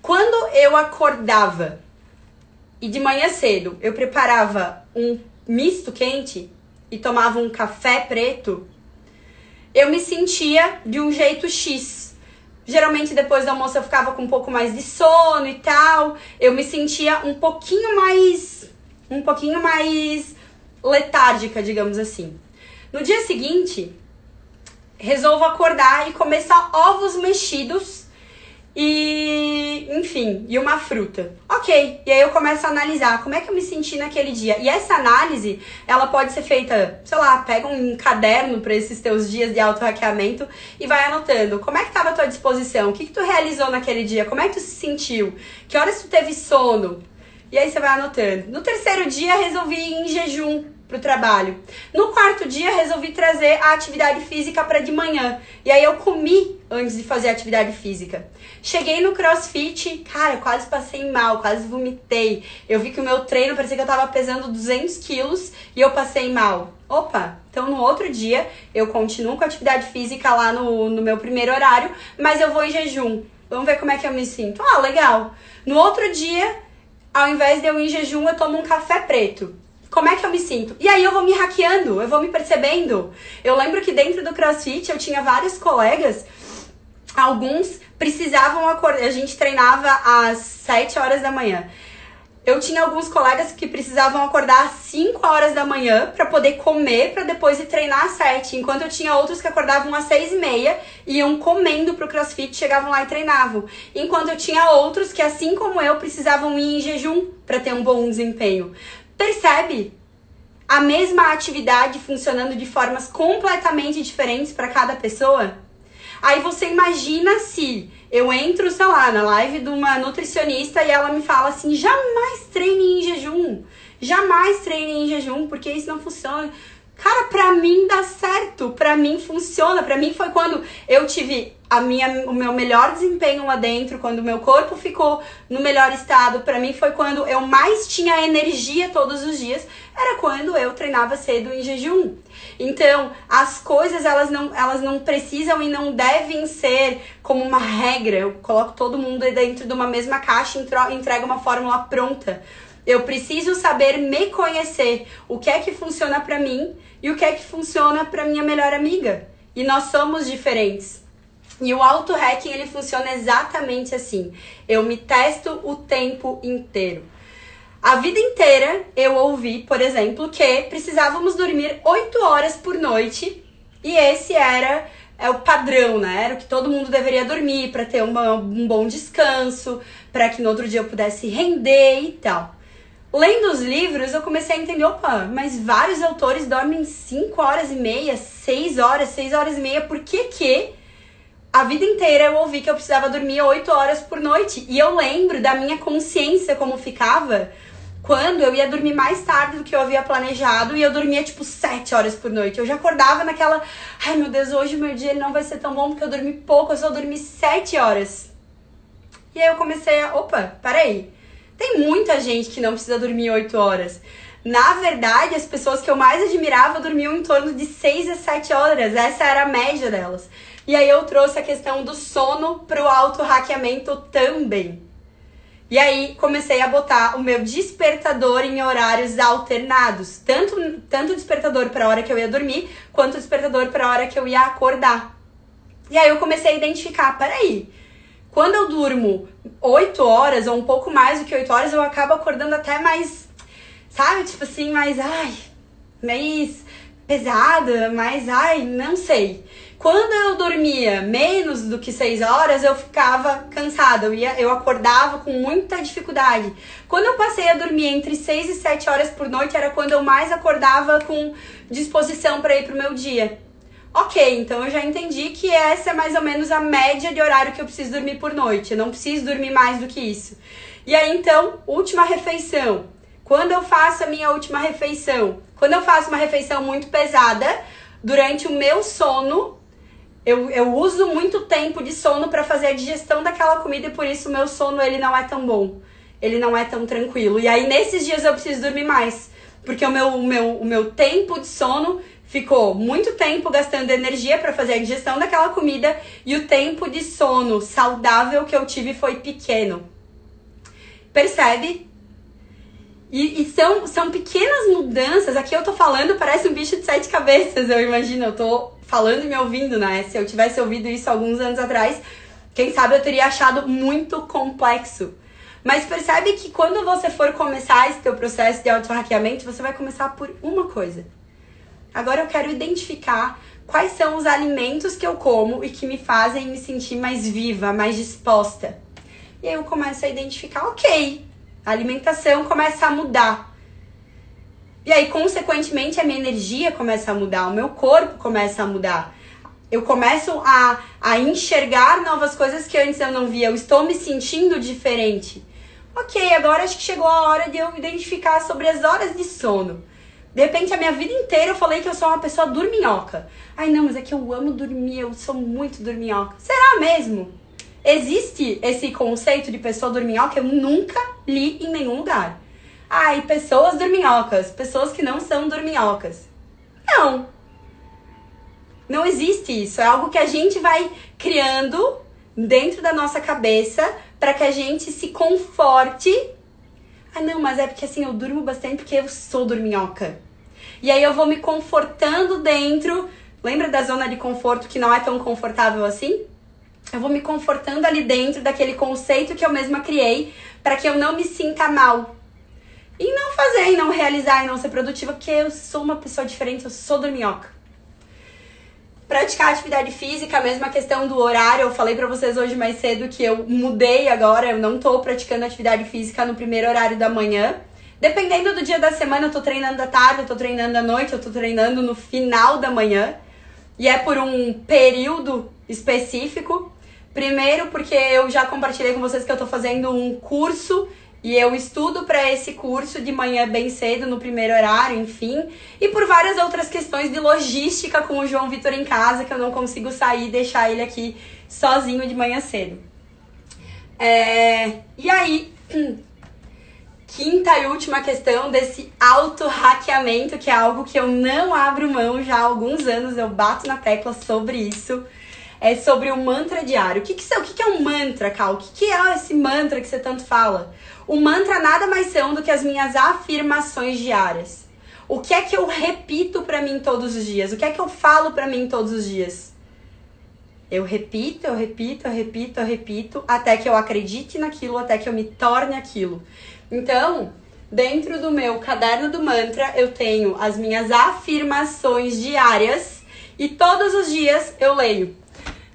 Quando eu acordava e de manhã cedo eu preparava um misto quente e tomava um café preto, eu me sentia de um jeito X Geralmente depois do almoço eu ficava com um pouco mais de sono e tal. Eu me sentia um pouquinho mais um pouquinho mais letárgica, digamos assim. No dia seguinte, resolvo acordar e começar ovos mexidos e, enfim, e uma fruta. Ok, e aí eu começo a analisar como é que eu me senti naquele dia. E essa análise, ela pode ser feita, sei lá, pega um caderno para esses teus dias de auto-hackeamento e vai anotando como é que estava a tua disposição, o que, que tu realizou naquele dia, como é que tu se sentiu, que horas tu teve sono. E aí você vai anotando. No terceiro dia, resolvi ir em jejum pro trabalho. No quarto dia, resolvi trazer a atividade física para de manhã. E aí eu comi antes de fazer a atividade física. Cheguei no crossfit, cara, quase passei mal, quase vomitei. Eu vi que o meu treino parecia que eu tava pesando 200 quilos e eu passei mal. Opa, então no outro dia eu continuo com a atividade física lá no, no meu primeiro horário, mas eu vou em jejum. Vamos ver como é que eu me sinto. Ah, legal. No outro dia, ao invés de eu ir em jejum, eu tomo um café preto. Como é que eu me sinto? E aí eu vou me hackeando, eu vou me percebendo. Eu lembro que dentro do CrossFit eu tinha vários colegas, alguns precisavam acordar. A gente treinava às 7 horas da manhã. Eu tinha alguns colegas que precisavam acordar às 5 horas da manhã para poder comer, para depois ir treinar às 7. Enquanto eu tinha outros que acordavam às 6 e meia, iam comendo pro crossfit, chegavam lá e treinavam. Enquanto eu tinha outros que, assim como eu, precisavam ir em jejum para ter um bom desempenho. Percebe? A mesma atividade funcionando de formas completamente diferentes para cada pessoa? Aí você imagina se eu entro, sei lá, na live de uma nutricionista e ela me fala assim: jamais treine em jejum, jamais treine em jejum, porque isso não funciona. Cara, pra mim dá certo, pra mim funciona. Pra mim foi quando eu tive a minha, o meu melhor desempenho lá dentro, quando o meu corpo ficou no melhor estado. Pra mim foi quando eu mais tinha energia todos os dias. Era quando eu treinava cedo em jejum. Então, as coisas elas não, elas não precisam e não devem ser como uma regra. Eu coloco todo mundo dentro de uma mesma caixa e entrego uma fórmula pronta. Eu preciso saber me conhecer, o que é que funciona para mim e o que é que funciona para minha melhor amiga. E nós somos diferentes. E o auto hacking ele funciona exatamente assim. Eu me testo o tempo inteiro. A vida inteira eu ouvi, por exemplo, que precisávamos dormir 8 horas por noite e esse era é o padrão, né? Era o que todo mundo deveria dormir para ter uma, um bom descanso, para que no outro dia eu pudesse render e tal. Lendo os livros, eu comecei a entender, opa, mas vários autores dormem 5 horas e meia, 6 horas, 6 horas e meia, por que que a vida inteira eu ouvi que eu precisava dormir 8 horas por noite? E eu lembro da minha consciência como ficava quando eu ia dormir mais tarde do que eu havia planejado e eu dormia tipo 7 horas por noite. Eu já acordava naquela, ai meu Deus, hoje o meu dia ele não vai ser tão bom porque eu dormi pouco, eu só dormi 7 horas. E aí eu comecei a, opa, peraí. Tem muita gente que não precisa dormir 8 horas. Na verdade, as pessoas que eu mais admirava dormiam em torno de 6 a 7 horas. Essa era a média delas. E aí eu trouxe a questão do sono pro auto-hackeamento também. E aí comecei a botar o meu despertador em horários alternados, tanto tanto despertador para a hora que eu ia dormir, quanto despertador para a hora que eu ia acordar. E aí eu comecei a identificar, peraí, quando eu durmo 8 horas ou um pouco mais do que 8 horas, eu acabo acordando até mais, sabe, tipo assim, mais ai, mais pesada, mais ai, não sei. Quando eu dormia menos do que 6 horas, eu ficava cansada, eu, ia, eu acordava com muita dificuldade. Quando eu passei a dormir entre 6 e 7 horas por noite, era quando eu mais acordava com disposição para ir pro meu dia. Ok, então eu já entendi que essa é mais ou menos a média de horário que eu preciso dormir por noite. Eu não preciso dormir mais do que isso. E aí então, última refeição. Quando eu faço a minha última refeição? Quando eu faço uma refeição muito pesada, durante o meu sono, eu, eu uso muito tempo de sono para fazer a digestão daquela comida e por isso o meu sono ele não é tão bom. Ele não é tão tranquilo. E aí nesses dias eu preciso dormir mais. Porque o meu, o meu, o meu tempo de sono ficou muito tempo gastando energia para fazer a digestão daquela comida e o tempo de sono saudável que eu tive foi pequeno. Percebe? E, e, são, são pequenas mudanças. Aqui eu tô falando, parece um bicho de sete cabeças, eu imagino. Eu tô falando e me ouvindo, né? Se eu tivesse ouvido isso alguns anos atrás, quem sabe eu teria achado muito complexo. Mas percebe que quando você for começar esse teu processo de auto-hackeamento, você vai começar por uma coisa. Agora eu quero identificar quais são os alimentos que eu como e que me fazem me sentir mais viva, mais disposta. E aí eu começo a identificar, ok, a alimentação começa a mudar. E aí, consequentemente, a minha energia começa a mudar, o meu corpo começa a mudar. Eu começo a, a enxergar novas coisas que antes eu não via. Eu estou me sentindo diferente. Ok, agora acho que chegou a hora de eu identificar sobre as horas de sono. De repente, a minha vida inteira eu falei que eu sou uma pessoa dorminhoca. Ai, não, mas é que eu amo dormir, eu sou muito dorminhoca. Será mesmo? Existe esse conceito de pessoa dorminhoca? Eu nunca li em nenhum lugar. Ai, pessoas dorminhocas, pessoas que não são dorminhocas. Não. Não existe isso. É algo que a gente vai criando dentro da nossa cabeça para que a gente se conforte. Ah, não, mas é porque assim eu durmo bastante porque eu sou dorminhoca. E aí eu vou me confortando dentro. Lembra da zona de conforto que não é tão confortável assim? Eu vou me confortando ali dentro daquele conceito que eu mesma criei para que eu não me sinta mal. E não fazer, e não realizar, e não ser produtiva, porque eu sou uma pessoa diferente, eu sou dorminhoca. Praticar atividade física, a mesma questão do horário, eu falei para vocês hoje mais cedo que eu mudei agora, eu não tô praticando atividade física no primeiro horário da manhã. Dependendo do dia da semana, eu tô treinando à tarde, eu tô treinando à noite, eu tô treinando no final da manhã. E é por um período específico. Primeiro, porque eu já compartilhei com vocês que eu tô fazendo um curso e eu estudo para esse curso de manhã bem cedo, no primeiro horário, enfim. E por várias outras questões de logística com o João Vitor em casa, que eu não consigo sair e deixar ele aqui sozinho de manhã cedo. É... E aí, quinta e última questão desse auto-hackeamento, que é algo que eu não abro mão já há alguns anos, eu bato na tecla sobre isso é sobre o mantra diário. O que, que, é, o que, que é um mantra, Cal? O que, que é esse mantra que você tanto fala? O mantra nada mais são do que as minhas afirmações diárias. O que é que eu repito para mim todos os dias? O que é que eu falo para mim todos os dias? Eu repito, eu repito, eu repito, eu repito, até que eu acredite naquilo, até que eu me torne aquilo. Então, dentro do meu caderno do mantra, eu tenho as minhas afirmações diárias e todos os dias eu leio.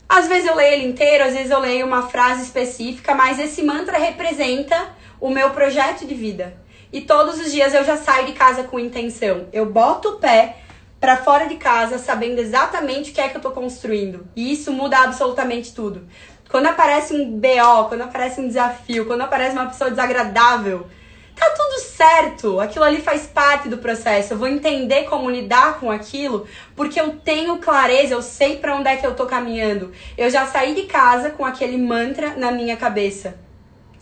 Às vezes eu leio ele inteiro, às vezes eu leio uma frase específica, mas esse mantra representa o meu projeto de vida. E todos os dias eu já saio de casa com intenção. Eu boto o pé para fora de casa sabendo exatamente o que é que eu tô construindo. E isso muda absolutamente tudo. Quando aparece um BO, quando aparece um desafio, quando aparece uma pessoa desagradável, tá tudo certo. Aquilo ali faz parte do processo. Eu vou entender como lidar com aquilo, porque eu tenho clareza, eu sei para onde é que eu tô caminhando. Eu já saí de casa com aquele mantra na minha cabeça.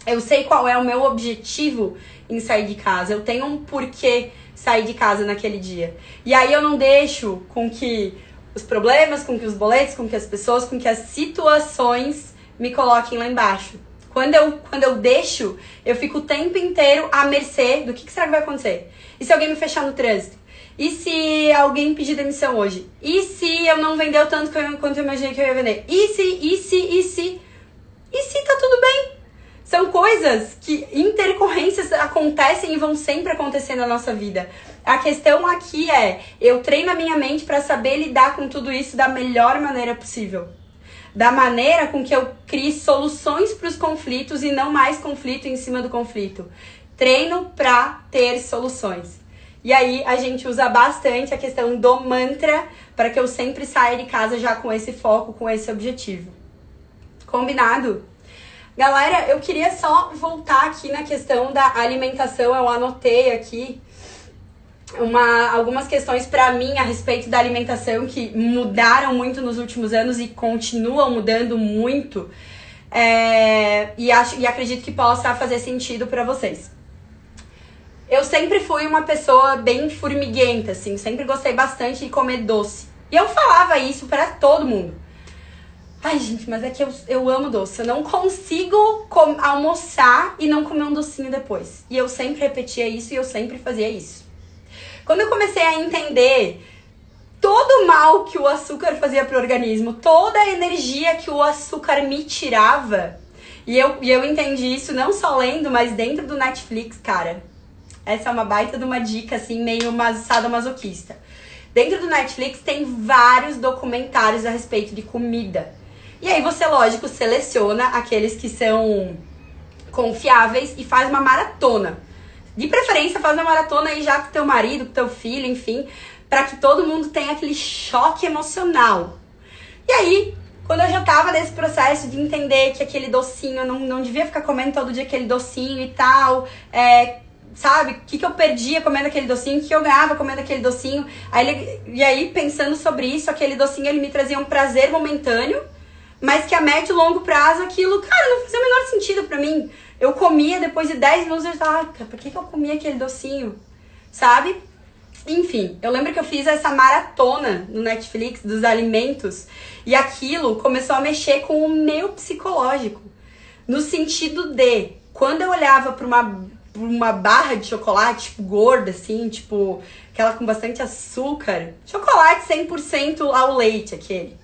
Eu sei qual é o meu objetivo em sair de casa. Eu tenho um porquê sair de casa naquele dia. E aí eu não deixo com que os problemas, com que os boletos, com que as pessoas, com que as situações me coloquem lá embaixo. Quando eu, quando eu deixo, eu fico o tempo inteiro à mercê do que, que será que vai acontecer. E se alguém me fechar no trânsito? E se alguém pedir demissão hoje? E se eu não vendeu tanto quanto eu imaginei que eu ia vender? E se, e se, e se? E se tá tudo bem? São coisas que intercorrências acontecem e vão sempre acontecer na nossa vida. A questão aqui é, eu treino a minha mente para saber lidar com tudo isso da melhor maneira possível da maneira com que eu crie soluções para os conflitos e não mais conflito em cima do conflito. Treino para ter soluções. E aí a gente usa bastante a questão do mantra para que eu sempre saia de casa já com esse foco, com esse objetivo. Combinado? Galera, eu queria só voltar aqui na questão da alimentação. Eu anotei aqui uma, algumas questões para mim a respeito da alimentação que mudaram muito nos últimos anos e continuam mudando muito. É, e, acho, e acredito que possa fazer sentido para vocês. Eu sempre fui uma pessoa bem formiguenta, assim, sempre gostei bastante de comer doce. E eu falava isso para todo mundo. Ai, gente, mas é que eu, eu amo doce. Eu não consigo almoçar e não comer um docinho depois. E eu sempre repetia isso e eu sempre fazia isso. Quando eu comecei a entender todo o mal que o açúcar fazia pro organismo, toda a energia que o açúcar me tirava, e eu, e eu entendi isso não só lendo, mas dentro do Netflix, cara. Essa é uma baita de uma dica, assim, meio masoquista. Dentro do Netflix tem vários documentários a respeito de comida. E aí você, lógico, seleciona aqueles que são confiáveis e faz uma maratona. De preferência, faz uma maratona aí já com teu marido, com teu filho, enfim, para que todo mundo tenha aquele choque emocional. E aí, quando eu já tava nesse processo de entender que aquele docinho, eu não, não devia ficar comendo todo dia aquele docinho e tal, é, sabe? O que, que eu perdia comendo aquele docinho, o que eu ganhava comendo aquele docinho. Aí e aí, pensando sobre isso, aquele docinho ele me trazia um prazer momentâneo, mas que a médio e longo prazo aquilo, cara, não fazia o menor sentido para mim. Eu comia, depois de 10 minutos eu estava, ah, por que, que eu comia aquele docinho? Sabe? Enfim, eu lembro que eu fiz essa maratona no Netflix dos alimentos e aquilo começou a mexer com o meu psicológico. No sentido de, quando eu olhava para uma, uma barra de chocolate, tipo, gorda, assim, tipo, aquela com bastante açúcar, chocolate 100% ao leite, aquele.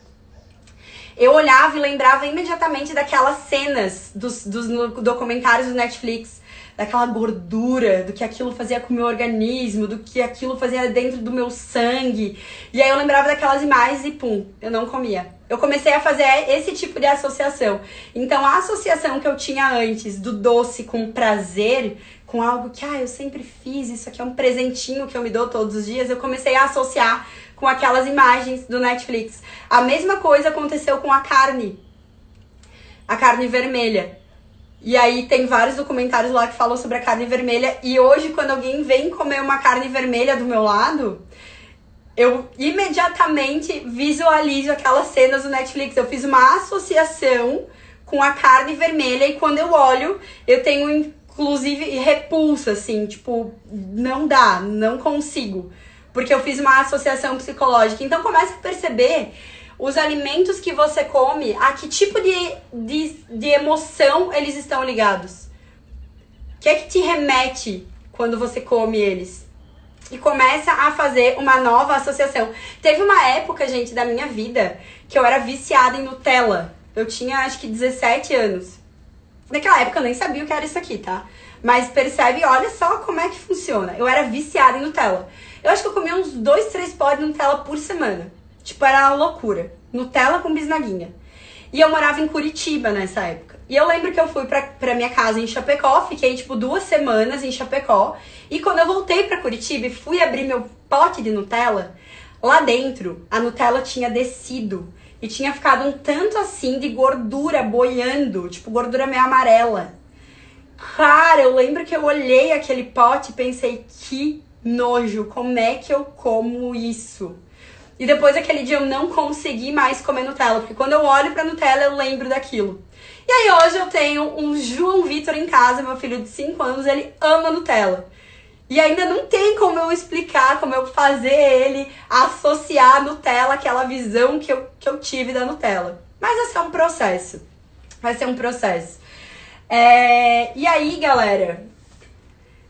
Eu olhava e lembrava imediatamente daquelas cenas dos, dos documentários do Netflix daquela gordura, do que aquilo fazia com o meu organismo, do que aquilo fazia dentro do meu sangue. E aí eu lembrava daquelas imagens e pum, eu não comia. Eu comecei a fazer esse tipo de associação. Então a associação que eu tinha antes do doce com prazer, com algo que, ah, eu sempre fiz, isso aqui é um presentinho que eu me dou todos os dias, eu comecei a associar com aquelas imagens do Netflix. A mesma coisa aconteceu com a carne. A carne vermelha. E aí tem vários documentários lá que falam sobre a carne vermelha. E hoje, quando alguém vem comer uma carne vermelha do meu lado, eu imediatamente visualizo aquelas cenas do Netflix. Eu fiz uma associação com a carne vermelha e quando eu olho, eu tenho inclusive repulsa, assim, tipo, não dá, não consigo. Porque eu fiz uma associação psicológica. Então começa a perceber os alimentos que você come, a que tipo de, de, de emoção eles estão ligados. O que é que te remete quando você come eles? E começa a fazer uma nova associação. Teve uma época, gente, da minha vida que eu era viciada em Nutella. Eu tinha acho que 17 anos. Naquela época eu nem sabia o que era isso aqui, tá? Mas percebe, olha só como é que funciona. Eu era viciada em Nutella. Eu acho que eu comia uns dois, três potes de Nutella por semana. Tipo, era uma loucura. Nutella com bisnaguinha. E eu morava em Curitiba nessa época. E eu lembro que eu fui pra, pra minha casa em Chapecó, fiquei tipo duas semanas em Chapecó. E quando eu voltei pra Curitiba e fui abrir meu pote de Nutella, lá dentro a Nutella tinha descido. E tinha ficado um tanto assim de gordura boiando, tipo gordura meio amarela. Cara, eu lembro que eu olhei aquele pote e pensei, que nojo, como é que eu como isso? E depois daquele dia eu não consegui mais comer Nutella, porque quando eu olho pra Nutella eu lembro daquilo. E aí hoje eu tenho um João Vitor em casa, meu filho de 5 anos, ele ama Nutella. E ainda não tem como eu explicar, como eu fazer ele associar a Nutella àquela visão que eu, que eu tive da Nutella. Mas vai ser um processo. Vai ser um processo. É, e aí, galera,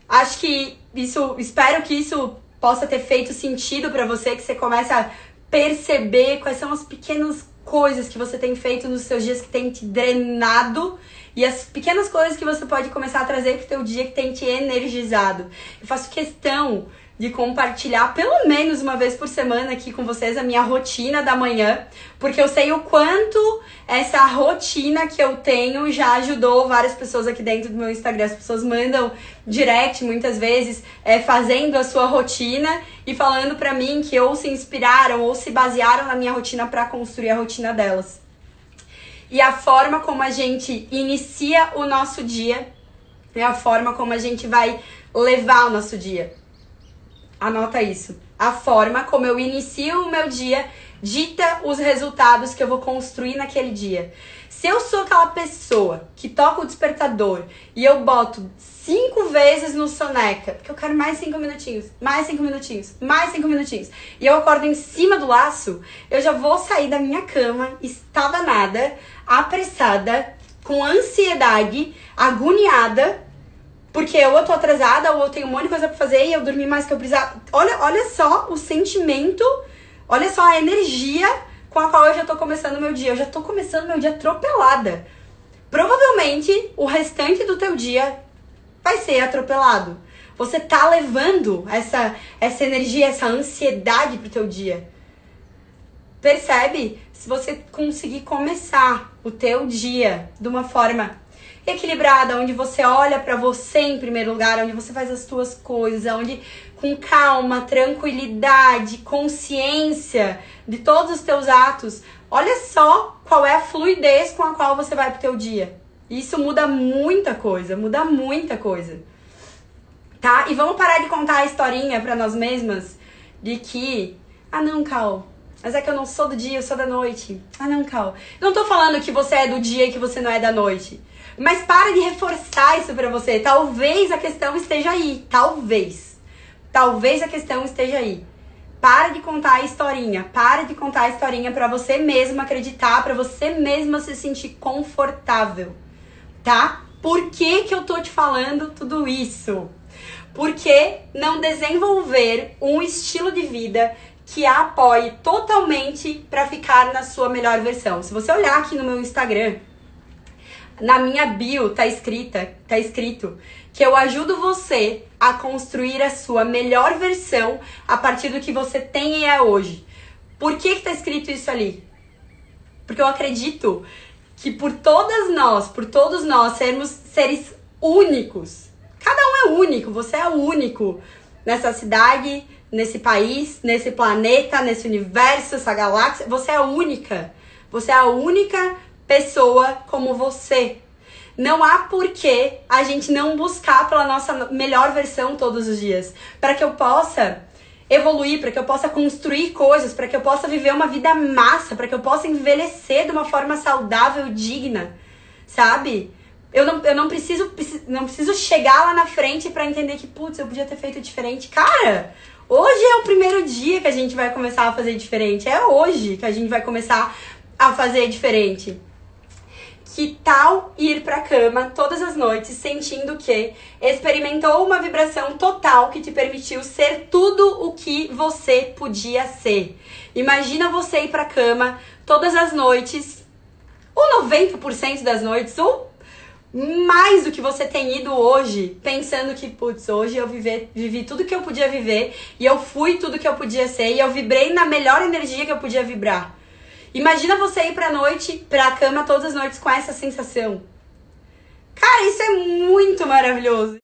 acho que isso, espero que isso possa ter feito sentido para você, que você comece a perceber quais são as pequenas coisas que você tem feito nos seus dias que tem te drenado e as pequenas coisas que você pode começar a trazer pro teu dia que tem te energizado. Eu faço questão de compartilhar pelo menos uma vez por semana aqui com vocês a minha rotina da manhã, porque eu sei o quanto essa rotina que eu tenho já ajudou várias pessoas aqui dentro do meu Instagram. As pessoas mandam direct muitas vezes é, fazendo a sua rotina e falando pra mim que ou se inspiraram ou se basearam na minha rotina para construir a rotina delas. E a forma como a gente inicia o nosso dia é a forma como a gente vai levar o nosso dia. Anota isso. A forma como eu inicio o meu dia dita os resultados que eu vou construir naquele dia. Se eu sou aquela pessoa que toca o despertador e eu boto cinco vezes no soneca, porque eu quero mais cinco minutinhos, mais cinco minutinhos, mais cinco minutinhos, e eu acordo em cima do laço, eu já vou sair da minha cama, estabanada, apressada, com ansiedade, agoniada, porque ou eu tô atrasada, ou eu tenho um monte de coisa pra fazer e eu dormi mais que eu precisava. Olha, olha só o sentimento, olha só a energia com a qual eu já tô começando meu dia. Eu já tô começando meu dia atropelada. Provavelmente o restante do teu dia vai ser atropelado. Você tá levando essa, essa energia, essa ansiedade pro teu dia. Percebe? Se você conseguir começar o teu dia de uma forma equilibrada, onde você olha para você em primeiro lugar, onde você faz as tuas coisas, onde com calma, tranquilidade, consciência de todos os teus atos, olha só qual é a fluidez com a qual você vai pro teu dia. Isso muda muita coisa, muda muita coisa. Tá? E vamos parar de contar a historinha para nós mesmas de que, ah não, Cal, mas é que eu não sou do dia, eu sou da noite. Ah não, Cal. Não tô falando que você é do dia e que você não é da noite. Mas para de reforçar isso para você. Talvez a questão esteja aí, talvez. Talvez a questão esteja aí. Para de contar a historinha, para de contar a historinha para você mesmo acreditar, para você mesma se sentir confortável, tá? Por que que eu tô te falando tudo isso? Porque não desenvolver um estilo de vida que a apoie totalmente para ficar na sua melhor versão. Se você olhar aqui no meu Instagram, na minha bio tá escrita, tá escrito que eu ajudo você a construir a sua melhor versão a partir do que você tem e é hoje. Por que que tá escrito isso ali? Porque eu acredito que por todas nós, por todos nós sermos seres únicos. Cada um é único, você é único nessa cidade, nesse país, nesse planeta, nesse universo, essa galáxia. Você é única. Você é a única pessoa como você. Não há porquê a gente não buscar pela nossa melhor versão todos os dias. Para que eu possa evoluir, para que eu possa construir coisas, para que eu possa viver uma vida massa, para que eu possa envelhecer de uma forma saudável, digna, sabe? Eu não, eu não preciso não preciso chegar lá na frente para entender que, putz, eu podia ter feito diferente. Cara, hoje é o primeiro dia que a gente vai começar a fazer diferente. É hoje que a gente vai começar a fazer diferente. Que tal ir pra cama todas as noites sentindo que experimentou uma vibração total que te permitiu ser tudo o que você podia ser? Imagina você ir pra cama todas as noites, ou 90% das noites, ou mais do que você tem ido hoje, pensando que, putz, hoje eu vivi, vivi tudo que eu podia viver e eu fui tudo que eu podia ser e eu vibrei na melhor energia que eu podia vibrar. Imagina você ir pra noite, pra cama todas as noites com essa sensação. Cara, isso é muito maravilhoso.